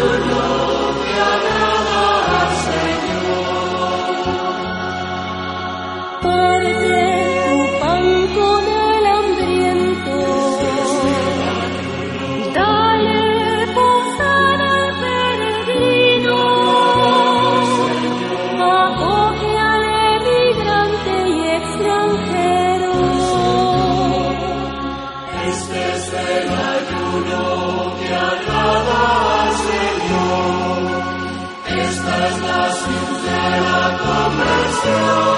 Auto Parts. Lord.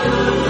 Hallelujah.